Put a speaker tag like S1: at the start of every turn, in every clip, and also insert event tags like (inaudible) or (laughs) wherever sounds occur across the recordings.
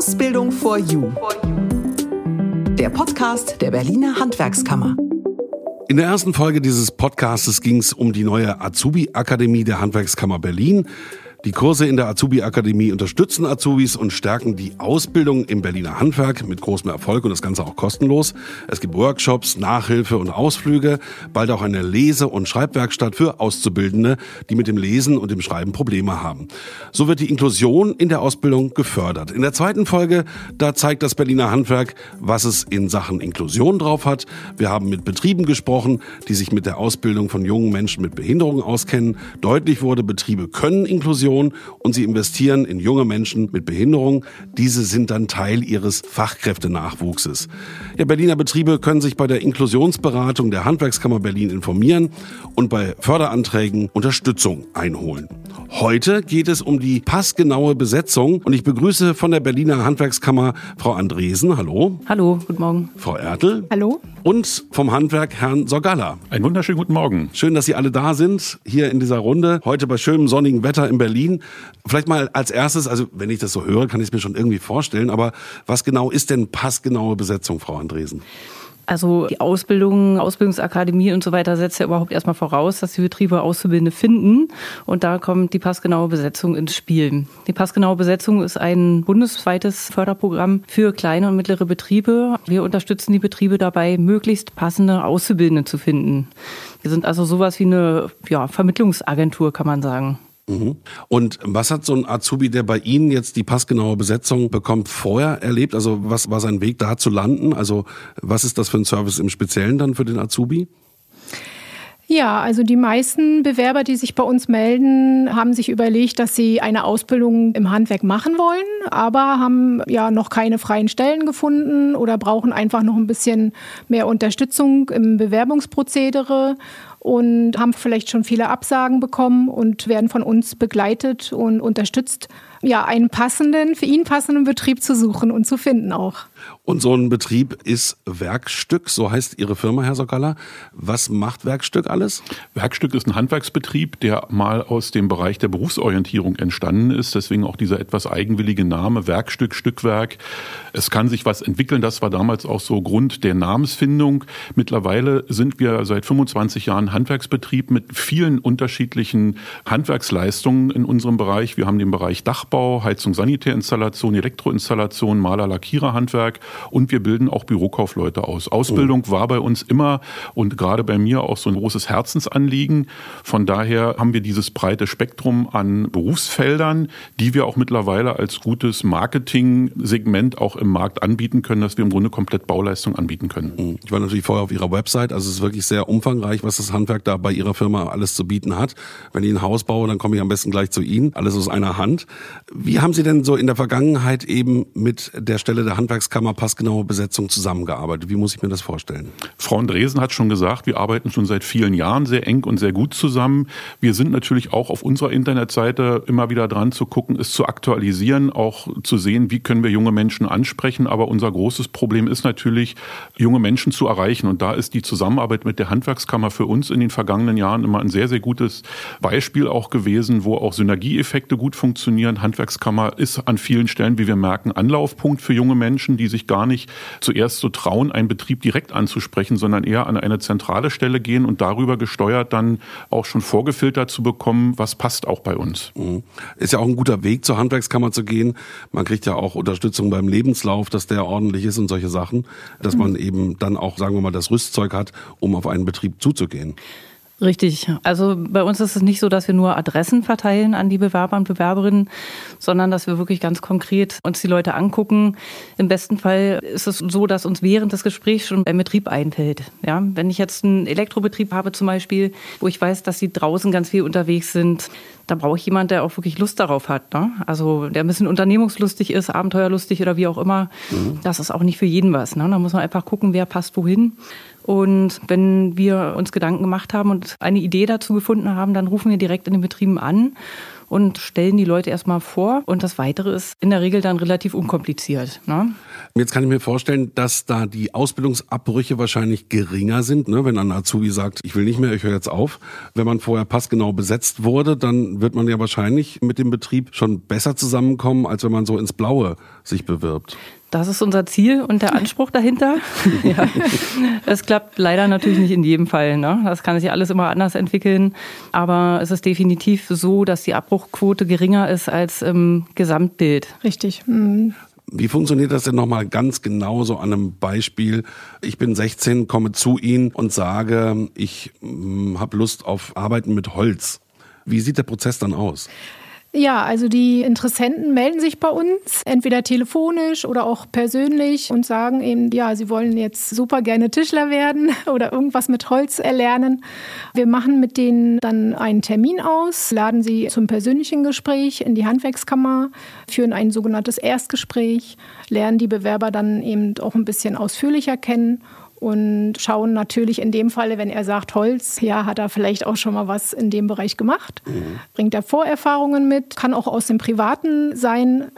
S1: Ausbildung for You. Der Podcast der Berliner Handwerkskammer.
S2: In der ersten Folge dieses Podcastes ging es um die neue Azubi-Akademie der Handwerkskammer Berlin. Die Kurse in der Azubi-Akademie unterstützen Azubis und stärken die Ausbildung im Berliner Handwerk mit großem Erfolg und das Ganze auch kostenlos. Es gibt Workshops, Nachhilfe und Ausflüge, bald auch eine Lese- und Schreibwerkstatt für Auszubildende, die mit dem Lesen und dem Schreiben Probleme haben. So wird die Inklusion in der Ausbildung gefördert. In der zweiten Folge, da zeigt das Berliner Handwerk, was es in Sachen Inklusion drauf hat. Wir haben mit Betrieben gesprochen, die sich mit der Ausbildung von jungen Menschen mit Behinderungen auskennen. Deutlich wurde, Betriebe können Inklusion Innovation und sie investieren in junge Menschen mit Behinderung. Diese sind dann Teil ihres Fachkräftenachwuchses. Ja, Berliner Betriebe können sich bei der Inklusionsberatung der Handwerkskammer Berlin informieren und bei Förderanträgen Unterstützung einholen. Heute geht es um die passgenaue Besetzung und ich begrüße von der Berliner Handwerkskammer Frau Andresen. Hallo.
S3: Hallo, guten Morgen.
S2: Frau Ertel.
S3: Hallo.
S2: Und vom Handwerk Herrn Sorgalla.
S4: Einen wunderschönen guten Morgen.
S2: Schön, dass Sie alle da sind, hier in dieser Runde. Heute bei schönem sonnigen Wetter in Berlin. Vielleicht mal als erstes, also wenn ich das so höre, kann ich es mir schon irgendwie vorstellen, aber was genau ist denn passgenaue Besetzung, Frau Andresen?
S3: Also die Ausbildung, Ausbildungsakademie und so weiter setzt ja überhaupt erstmal voraus, dass die Betriebe Auszubildende finden. Und da kommt die passgenaue Besetzung ins Spiel. Die passgenaue Besetzung ist ein bundesweites Förderprogramm für kleine und mittlere Betriebe. Wir unterstützen die Betriebe dabei, möglichst passende Auszubildende zu finden. Wir sind also sowas wie eine ja, Vermittlungsagentur, kann man sagen.
S2: Und was hat so ein Azubi, der bei Ihnen jetzt die passgenaue Besetzung bekommt, vorher erlebt? Also was war sein Weg da zu landen? Also was ist das für ein Service im Speziellen dann für den Azubi?
S5: Ja, also die meisten Bewerber, die sich bei uns melden, haben sich überlegt, dass sie eine Ausbildung im Handwerk machen wollen, aber haben ja noch keine freien Stellen gefunden oder brauchen einfach noch ein bisschen mehr Unterstützung im Bewerbungsprozedere und haben vielleicht schon viele Absagen bekommen und werden von uns begleitet und unterstützt, ja, einen passenden, für ihn passenden Betrieb zu suchen und zu finden auch.
S2: Und so ein Betrieb ist Werkstück, so heißt Ihre Firma, Herr Sokala. Was macht Werkstück alles?
S4: Werkstück ist ein Handwerksbetrieb, der mal aus dem Bereich der Berufsorientierung entstanden ist. Deswegen auch dieser etwas eigenwillige Name Werkstück, Stückwerk. Es kann sich was entwickeln. Das war damals auch so Grund der Namensfindung. Mittlerweile sind wir seit 25 Jahren Handwerksbetrieb mit vielen unterschiedlichen Handwerksleistungen in unserem Bereich. Wir haben den Bereich Dachbau, Heizung, Sanitärinstallation, Elektroinstallation, Maler, Lackierer, Handwerk und wir bilden auch Bürokaufleute aus. Ausbildung oh. war bei uns immer und gerade bei mir auch so ein großes Herzensanliegen. Von daher haben wir dieses breite Spektrum an Berufsfeldern, die wir auch mittlerweile als gutes Marketing-Segment auch im Markt anbieten können, dass wir im Grunde komplett Bauleistung anbieten können.
S2: Hm. Ich war natürlich vorher auf Ihrer Website, also es ist wirklich sehr umfangreich, was das Handwerk da bei Ihrer Firma alles zu bieten hat. Wenn ich ein Haus baue, dann komme ich am besten gleich zu Ihnen, alles aus einer Hand. Wie haben Sie denn so in der Vergangenheit eben mit der Stelle der Handwerkskammer passgenaue Besetzung zusammengearbeitet? Wie muss ich mir das vorstellen?
S4: Frau Andresen hat schon gesagt, wir arbeiten schon seit vielen Jahren sehr eng und sehr gut zusammen. Wir sind natürlich auch auf unserer Internetseite immer wieder dran zu gucken, es zu aktualisieren, auch zu sehen, wie können wir junge Menschen ansprechen. Aber unser großes Problem ist natürlich, junge Menschen zu erreichen. Und da ist die Zusammenarbeit mit der Handwerkskammer für uns in den vergangenen Jahren immer ein sehr, sehr gutes Beispiel auch gewesen, wo auch Synergieeffekte gut funktionieren. Handwerkskammer ist an vielen Stellen, wie wir merken, Anlaufpunkt für junge Menschen, die sich gar nicht zuerst so trauen, einen Betrieb direkt anzusprechen, sondern eher an eine zentrale Stelle gehen und darüber gesteuert dann auch schon vorgefiltert zu bekommen, was passt auch bei uns.
S2: Mhm. Ist ja auch ein guter Weg, zur Handwerkskammer zu gehen. Man kriegt ja auch Unterstützung beim Lebenslauf, dass der ordentlich ist und solche Sachen, dass man eben dann auch, sagen wir mal, das Rüstzeug hat, um auf einen Betrieb zuzugehen.
S3: Richtig. Also bei uns ist es nicht so, dass wir nur Adressen verteilen an die Bewerber und Bewerberinnen, sondern dass wir wirklich ganz konkret uns die Leute angucken. Im besten Fall ist es so, dass uns während des Gesprächs schon ein Betrieb einfällt. Ja, wenn ich jetzt einen Elektrobetrieb habe zum Beispiel, wo ich weiß, dass sie draußen ganz viel unterwegs sind, da brauche ich jemanden, der auch wirklich Lust darauf hat. Ne? Also der ein bisschen unternehmungslustig ist, abenteuerlustig oder wie auch immer. Mhm. Das ist auch nicht für jeden was. Ne? Da muss man einfach gucken, wer passt wohin. Und wenn wir uns Gedanken gemacht haben und eine Idee dazu gefunden haben, dann rufen wir direkt in den Betrieben an und stellen die Leute erstmal vor. Und das Weitere ist in der Regel dann relativ unkompliziert. Ne?
S2: Jetzt kann ich mir vorstellen, dass da die Ausbildungsabbrüche wahrscheinlich geringer sind. Ne? Wenn ein Azubi sagt, ich will nicht mehr, ich höre jetzt auf. Wenn man vorher passgenau besetzt wurde, dann wird man ja wahrscheinlich mit dem Betrieb schon besser zusammenkommen, als wenn man so ins Blaue sich bewirbt.
S3: Das ist unser Ziel und der Anspruch dahinter. (laughs) ja. Es klappt leider natürlich nicht in jedem Fall. Ne? Das kann sich alles immer anders entwickeln. Aber es ist definitiv so, dass die Abbruchquote geringer ist als im Gesamtbild.
S5: Richtig. Mhm.
S2: Wie funktioniert das denn nochmal ganz genau so an einem Beispiel? Ich bin 16, komme zu Ihnen und sage, ich hm, habe Lust auf Arbeiten mit Holz. Wie sieht der Prozess dann aus?
S5: Ja, also die Interessenten melden sich bei uns, entweder telefonisch oder auch persönlich und sagen eben, ja, sie wollen jetzt super gerne Tischler werden (laughs) oder irgendwas mit Holz erlernen. Wir machen mit denen dann einen Termin aus, laden sie zum persönlichen Gespräch in die Handwerkskammer, führen ein sogenanntes Erstgespräch, lernen die Bewerber dann eben auch ein bisschen ausführlicher kennen und schauen natürlich in dem Falle, wenn er sagt Holz, ja, hat er vielleicht auch schon mal was in dem Bereich gemacht, mhm. bringt er Vorerfahrungen mit, kann auch aus dem Privaten sein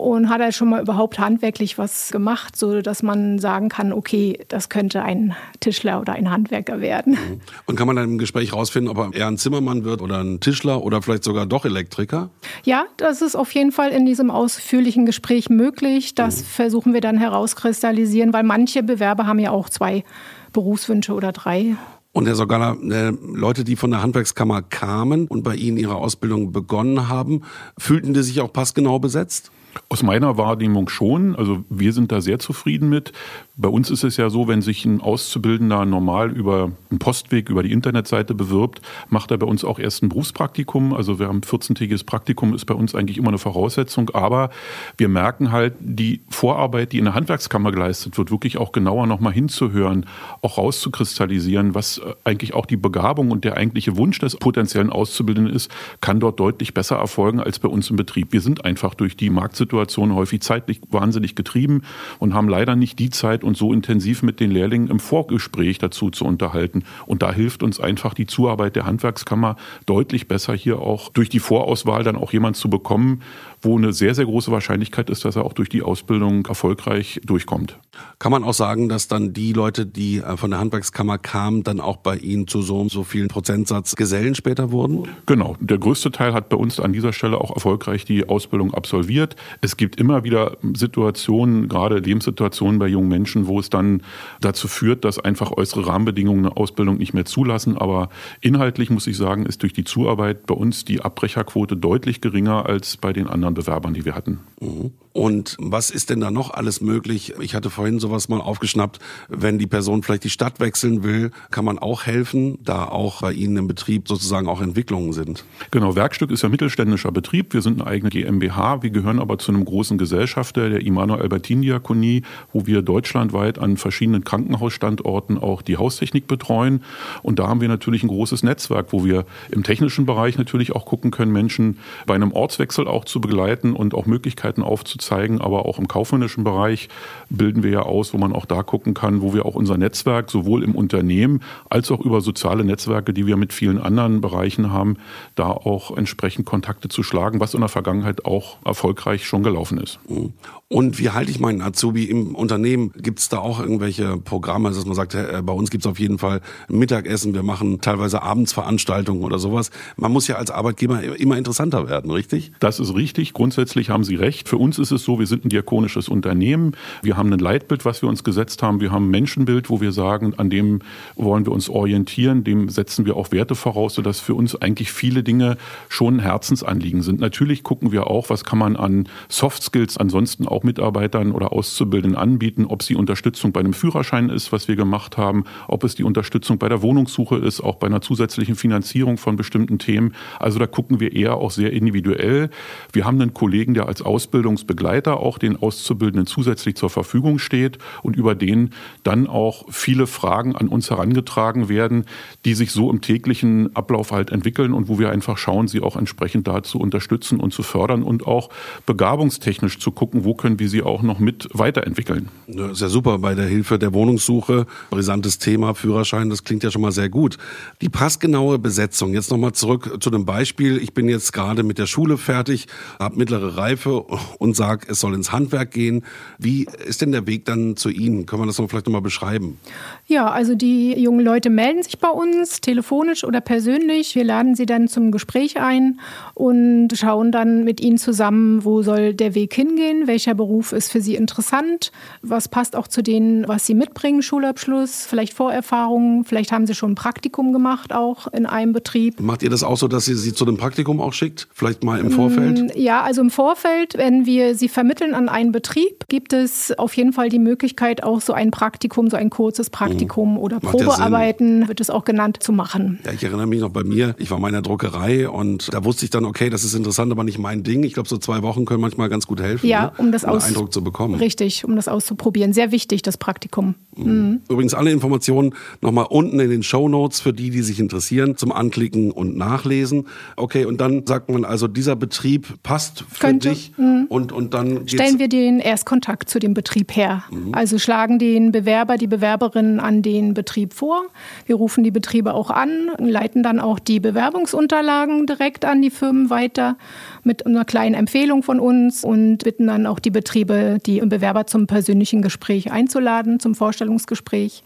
S5: und hat er schon mal überhaupt handwerklich was gemacht, so dass man sagen kann, okay, das könnte ein Tischler oder ein Handwerker werden. Mhm.
S2: Und kann man dann im Gespräch rausfinden, ob er eher ein Zimmermann wird oder ein Tischler oder vielleicht sogar doch Elektriker?
S5: Ja, das ist auf jeden Fall in diesem ausführlichen Gespräch möglich. Das mhm. versuchen wir dann herauskristallisieren, weil manche Bewerber haben ja auch zwei Berufswünsche oder drei.
S2: Und Herr Sogala, äh, Leute, die von der Handwerkskammer kamen und bei Ihnen ihre Ausbildung begonnen haben, fühlten die sich auch passgenau besetzt?
S4: Aus meiner Wahrnehmung schon. Also wir sind da sehr zufrieden mit. Bei uns ist es ja so, wenn sich ein Auszubildender normal über einen Postweg, über die Internetseite bewirbt, macht er bei uns auch erst ein Berufspraktikum. Also wir haben 14-tägiges Praktikum, ist bei uns eigentlich immer eine Voraussetzung. Aber wir merken halt, die Vorarbeit, die in der Handwerkskammer geleistet wird, wirklich auch genauer nochmal hinzuhören, auch rauszukristallisieren, was eigentlich auch die Begabung und der eigentliche Wunsch des potenziellen Auszubildenden ist, kann dort deutlich besser erfolgen als bei uns im Betrieb. Wir sind einfach durch die Markt Marktsituation häufig zeitlich wahnsinnig getrieben und haben leider nicht die Zeit, uns so intensiv mit den Lehrlingen im Vorgespräch dazu zu unterhalten. Und da hilft uns einfach die Zuarbeit der Handwerkskammer deutlich besser, hier auch durch die Vorauswahl dann auch jemand zu bekommen, wo eine sehr, sehr große Wahrscheinlichkeit ist, dass er auch durch die Ausbildung erfolgreich durchkommt.
S2: Kann man auch sagen, dass dann die Leute, die äh, von der Handwerkskammer kamen, dann auch bei Ihnen zu so, so vielen Prozentsatz Gesellen später wurden?
S4: Genau. Der größte Teil hat bei uns an dieser Stelle auch erfolgreich die Ausbildung absolviert. Es gibt immer wieder Situationen, gerade Lebenssituationen bei jungen Menschen, wo es dann dazu führt, dass einfach äußere Rahmenbedingungen eine Ausbildung nicht mehr zulassen. Aber inhaltlich muss ich sagen, ist durch die Zuarbeit bei uns die Abbrecherquote deutlich geringer als bei den anderen Bewerbern, die wir hatten.
S2: Mhm. Und was ist denn da noch alles möglich? Ich hatte vorhin sowas mal aufgeschnappt. Wenn die Person vielleicht die Stadt wechseln will, kann man auch helfen, da auch bei Ihnen im Betrieb sozusagen auch Entwicklungen sind.
S4: Genau, Werkstück ist ja mittelständischer Betrieb. Wir sind eine eigene GmbH. Wir gehören aber zu einem großen Gesellschafter, der Immanuel Albertin Diakonie, wo wir deutschlandweit an verschiedenen Krankenhausstandorten auch die Haustechnik betreuen. Und da haben wir natürlich ein großes Netzwerk, wo wir im technischen Bereich natürlich auch gucken können, Menschen bei einem Ortswechsel auch zu begleiten und auch Möglichkeiten aufzuzeigen. Aber auch im kaufmännischen Bereich bilden wir ja aus, wo man auch da gucken kann, wo wir auch unser Netzwerk sowohl im Unternehmen als auch über soziale Netzwerke, die wir mit vielen anderen Bereichen haben, da auch entsprechend Kontakte zu schlagen, was in der Vergangenheit auch erfolgreich schon gelaufen ist. Mhm.
S2: Und wie halte ich meinen Azubi im Unternehmen? Gibt es da auch irgendwelche Programme, dass man sagt, äh, bei uns gibt es auf jeden Fall Mittagessen, wir machen teilweise Abendsveranstaltungen oder sowas. Man muss ja als Arbeitgeber immer interessanter werden, richtig?
S4: Das ist richtig. Grundsätzlich haben Sie recht. Für uns ist es so, wir sind ein diakonisches Unternehmen. Wir haben ein Leitbild, was wir uns gesetzt haben. Wir haben ein Menschenbild, wo wir sagen, an dem wollen wir uns orientieren. Dem setzen wir auch Werte voraus, sodass für uns eigentlich viele Dinge schon Herzensanliegen sind. Natürlich gucken wir auch, was kann man an Soft Skills ansonsten auch Mitarbeitern oder Auszubildenden anbieten, ob sie Unterstützung bei einem Führerschein ist, was wir gemacht haben, ob es die Unterstützung bei der Wohnungssuche ist, auch bei einer zusätzlichen Finanzierung von bestimmten Themen. Also da gucken wir eher auch sehr individuell. Wir haben einen Kollegen, der als Ausbildungsbegleiter Begleiter auch den Auszubildenden zusätzlich zur Verfügung steht und über den dann auch viele Fragen an uns herangetragen werden, die sich so im täglichen Ablauf halt entwickeln und wo wir einfach schauen, sie auch entsprechend da zu unterstützen und zu fördern und auch begabungstechnisch zu gucken, wo können wir sie auch noch mit weiterentwickeln.
S2: Ja super bei der Hilfe der Wohnungssuche. Brisantes Thema, Führerschein, das klingt ja schon mal sehr gut. Die passgenaue Besetzung, jetzt nochmal zurück zu dem Beispiel. Ich bin jetzt gerade mit der Schule fertig, habe mittlere Reife und sage, es soll ins Handwerk gehen. Wie ist denn der Weg dann zu Ihnen? Können wir das noch vielleicht nochmal beschreiben?
S5: Ja, also die jungen Leute melden sich bei uns, telefonisch oder persönlich. Wir laden sie dann zum Gespräch ein und schauen dann mit ihnen zusammen, wo soll der Weg hingehen, welcher Beruf ist für sie interessant, was passt auch zu denen, was sie mitbringen, Schulabschluss, vielleicht Vorerfahrungen, vielleicht haben sie schon ein Praktikum gemacht auch in einem Betrieb.
S2: Macht ihr das auch so, dass ihr sie zu dem Praktikum auch schickt? Vielleicht mal im Vorfeld? Mm,
S5: ja, also im Vorfeld, wenn wir sie vermitteln an einen Betrieb, gibt es auf jeden Fall die Möglichkeit, auch so ein Praktikum, so ein kurzes Praktikum mhm. oder Macht Probearbeiten, wird es auch genannt, zu machen.
S2: Ja, ich erinnere mich noch bei mir, ich war in meiner Druckerei und da wusste ich dann, okay, das ist interessant, aber nicht mein Ding. Ich glaube, so zwei Wochen können manchmal ganz gut helfen,
S5: ja,
S2: ne?
S5: um das
S2: um aus Eindruck zu bekommen.
S5: Richtig, um das auszuprobieren. Sehr wichtig, das Praktikum.
S2: Mhm. Übrigens alle Informationen nochmal unten in den Show Notes für die, die sich interessieren, zum Anklicken und Nachlesen. Okay, und dann sagt man also, dieser Betrieb passt für Könnte. dich mhm. und, und dann
S5: stellen wir den Erstkontakt zu dem Betrieb her. Mhm. Also schlagen den Bewerber, die Bewerberin an den Betrieb vor. Wir rufen die Betriebe auch an, leiten dann auch die Bewerbungsunterlagen direkt an die Firmen weiter mit einer kleinen Empfehlung von uns und bitten dann auch die Betriebe, die Bewerber zum persönlichen Gespräch einzuladen, zum Vorstellungsgespräch.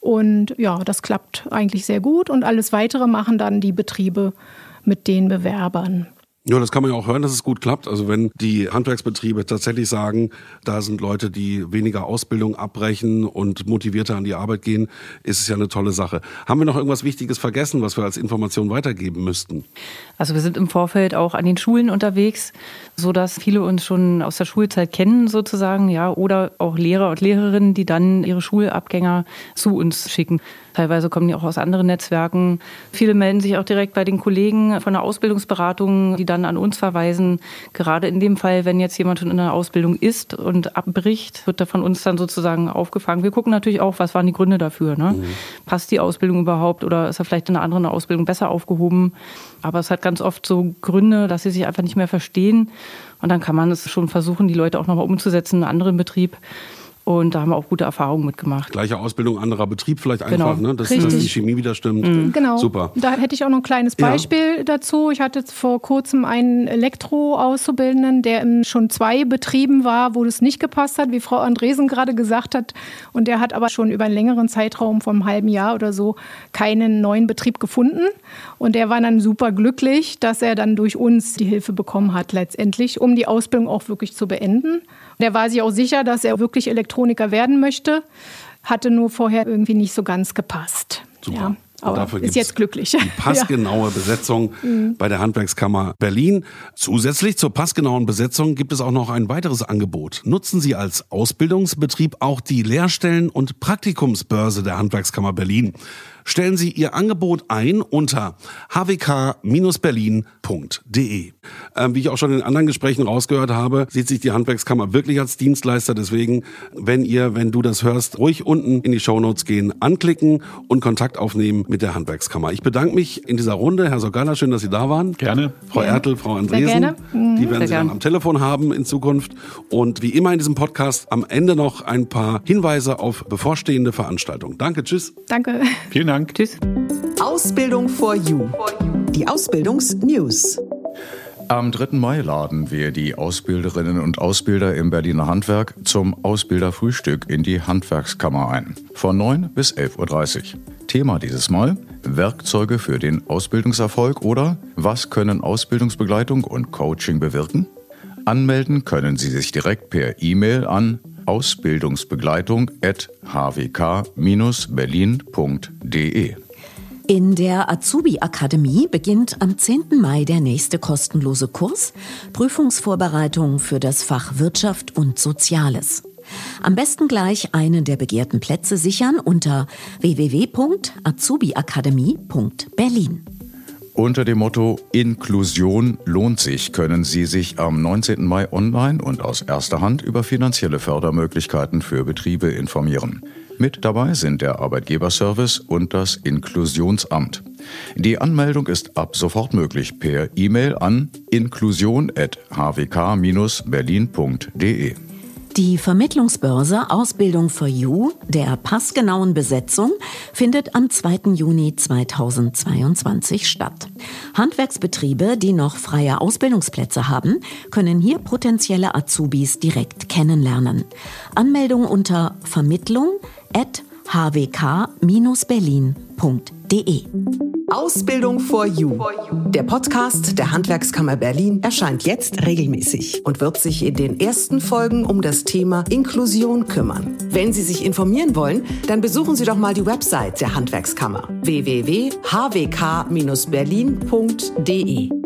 S5: Und ja, das klappt eigentlich sehr gut und alles weitere machen dann die Betriebe mit den Bewerbern.
S2: Ja, das kann man ja auch hören, dass es gut klappt. Also wenn die Handwerksbetriebe tatsächlich sagen, da sind Leute, die weniger Ausbildung abbrechen und motivierter an die Arbeit gehen, ist es ja eine tolle Sache. Haben wir noch irgendwas Wichtiges vergessen, was wir als Information weitergeben müssten?
S3: Also wir sind im Vorfeld auch an den Schulen unterwegs, so dass viele uns schon aus der Schulzeit kennen sozusagen, ja, oder auch Lehrer und Lehrerinnen, die dann ihre Schulabgänger zu uns schicken. Teilweise kommen die auch aus anderen Netzwerken. Viele melden sich auch direkt bei den Kollegen von der Ausbildungsberatung, die dann an uns verweisen. Gerade in dem Fall, wenn jetzt jemand schon in der Ausbildung ist und abbricht, wird er von uns dann sozusagen aufgefangen. Wir gucken natürlich auch, was waren die Gründe dafür. Ne? Mhm. Passt die Ausbildung überhaupt oder ist er vielleicht in einer anderen Ausbildung besser aufgehoben? Aber es hat ganz oft so Gründe, dass sie sich einfach nicht mehr verstehen. Und dann kann man es schon versuchen, die Leute auch nochmal umzusetzen in einen anderen Betrieb. Und da haben wir auch gute Erfahrungen mitgemacht.
S2: Gleiche Ausbildung, anderer Betrieb vielleicht einfach, genau. ne? dass, dass, die Chemie wieder stimmt.
S5: Mhm. Genau. Super. Da hätte ich auch noch ein kleines Beispiel ja. dazu. Ich hatte vor kurzem einen Elektro-Auszubildenden, der in schon zwei Betrieben war, wo das nicht gepasst hat, wie Frau Andresen gerade gesagt hat. Und der hat aber schon über einen längeren Zeitraum vom halben Jahr oder so keinen neuen Betrieb gefunden. Und der war dann super glücklich, dass er dann durch uns die Hilfe bekommen hat letztendlich, um die Ausbildung auch wirklich zu beenden. Der war sich auch sicher, dass er wirklich Elektroniker werden möchte, hatte nur vorher irgendwie nicht so ganz gepasst.
S2: Super. Ja.
S5: Aber dafür ist jetzt glücklich.
S2: Die (laughs) passgenaue ja. Besetzung mhm. bei der Handwerkskammer Berlin. Zusätzlich zur passgenauen Besetzung gibt es auch noch ein weiteres Angebot. Nutzen Sie als Ausbildungsbetrieb auch die Lehrstellen- und Praktikumsbörse der Handwerkskammer Berlin stellen Sie Ihr Angebot ein unter hwk-berlin.de. Ähm, wie ich auch schon in anderen Gesprächen rausgehört habe, sieht sich die Handwerkskammer wirklich als Dienstleister. Deswegen, wenn ihr, wenn du das hörst, ruhig unten in die Shownotes gehen, anklicken und Kontakt aufnehmen mit der Handwerkskammer. Ich bedanke mich in dieser Runde. Herr Sogala, schön, dass Sie da waren.
S4: Gerne.
S2: Frau ja. Ertel, Frau Andresen. Mhm. Die werden Sehr Sie dann am Telefon haben in Zukunft. Und wie immer in diesem Podcast am Ende noch ein paar Hinweise auf bevorstehende Veranstaltungen. Danke, tschüss.
S5: Danke.
S4: Vielen Dank.
S3: Tschüss.
S1: Ausbildung for You. Die Ausbildungsnews.
S6: Am 3. Mai laden wir die Ausbilderinnen und Ausbilder im Berliner Handwerk zum Ausbilderfrühstück in die Handwerkskammer ein. Von 9 bis 11.30 Uhr. Thema dieses Mal Werkzeuge für den Ausbildungserfolg oder was können Ausbildungsbegleitung und Coaching bewirken? Anmelden können Sie sich direkt per E-Mail an ausbildungsbegleitung.hwk-berlin.de.
S7: In der Azubi-Akademie beginnt am 10. Mai der nächste kostenlose Kurs Prüfungsvorbereitung für das Fach Wirtschaft und Soziales. Am besten gleich einen der begehrten Plätze sichern unter www.azubiakademie.berlin.
S6: Unter dem Motto Inklusion lohnt sich können Sie sich am 19. Mai online und aus erster Hand über finanzielle Fördermöglichkeiten für Betriebe informieren. Mit dabei sind der Arbeitgeberservice und das Inklusionsamt. Die Anmeldung ist ab sofort möglich per E-Mail an inklusion.hwk-berlin.de.
S7: Die Vermittlungsbörse Ausbildung for You der passgenauen Besetzung findet am 2. Juni 2022 statt. Handwerksbetriebe, die noch freie Ausbildungsplätze haben, können hier potenzielle Azubis direkt kennenlernen. Anmeldung unter Vermittlung at hwk-berlin.de.
S1: Ausbildung for You. Der Podcast der Handwerkskammer Berlin erscheint jetzt regelmäßig und wird sich in den ersten Folgen um das Thema Inklusion kümmern. Wenn Sie sich informieren wollen, dann besuchen Sie doch mal die Website der Handwerkskammer www.hwk-berlin.de.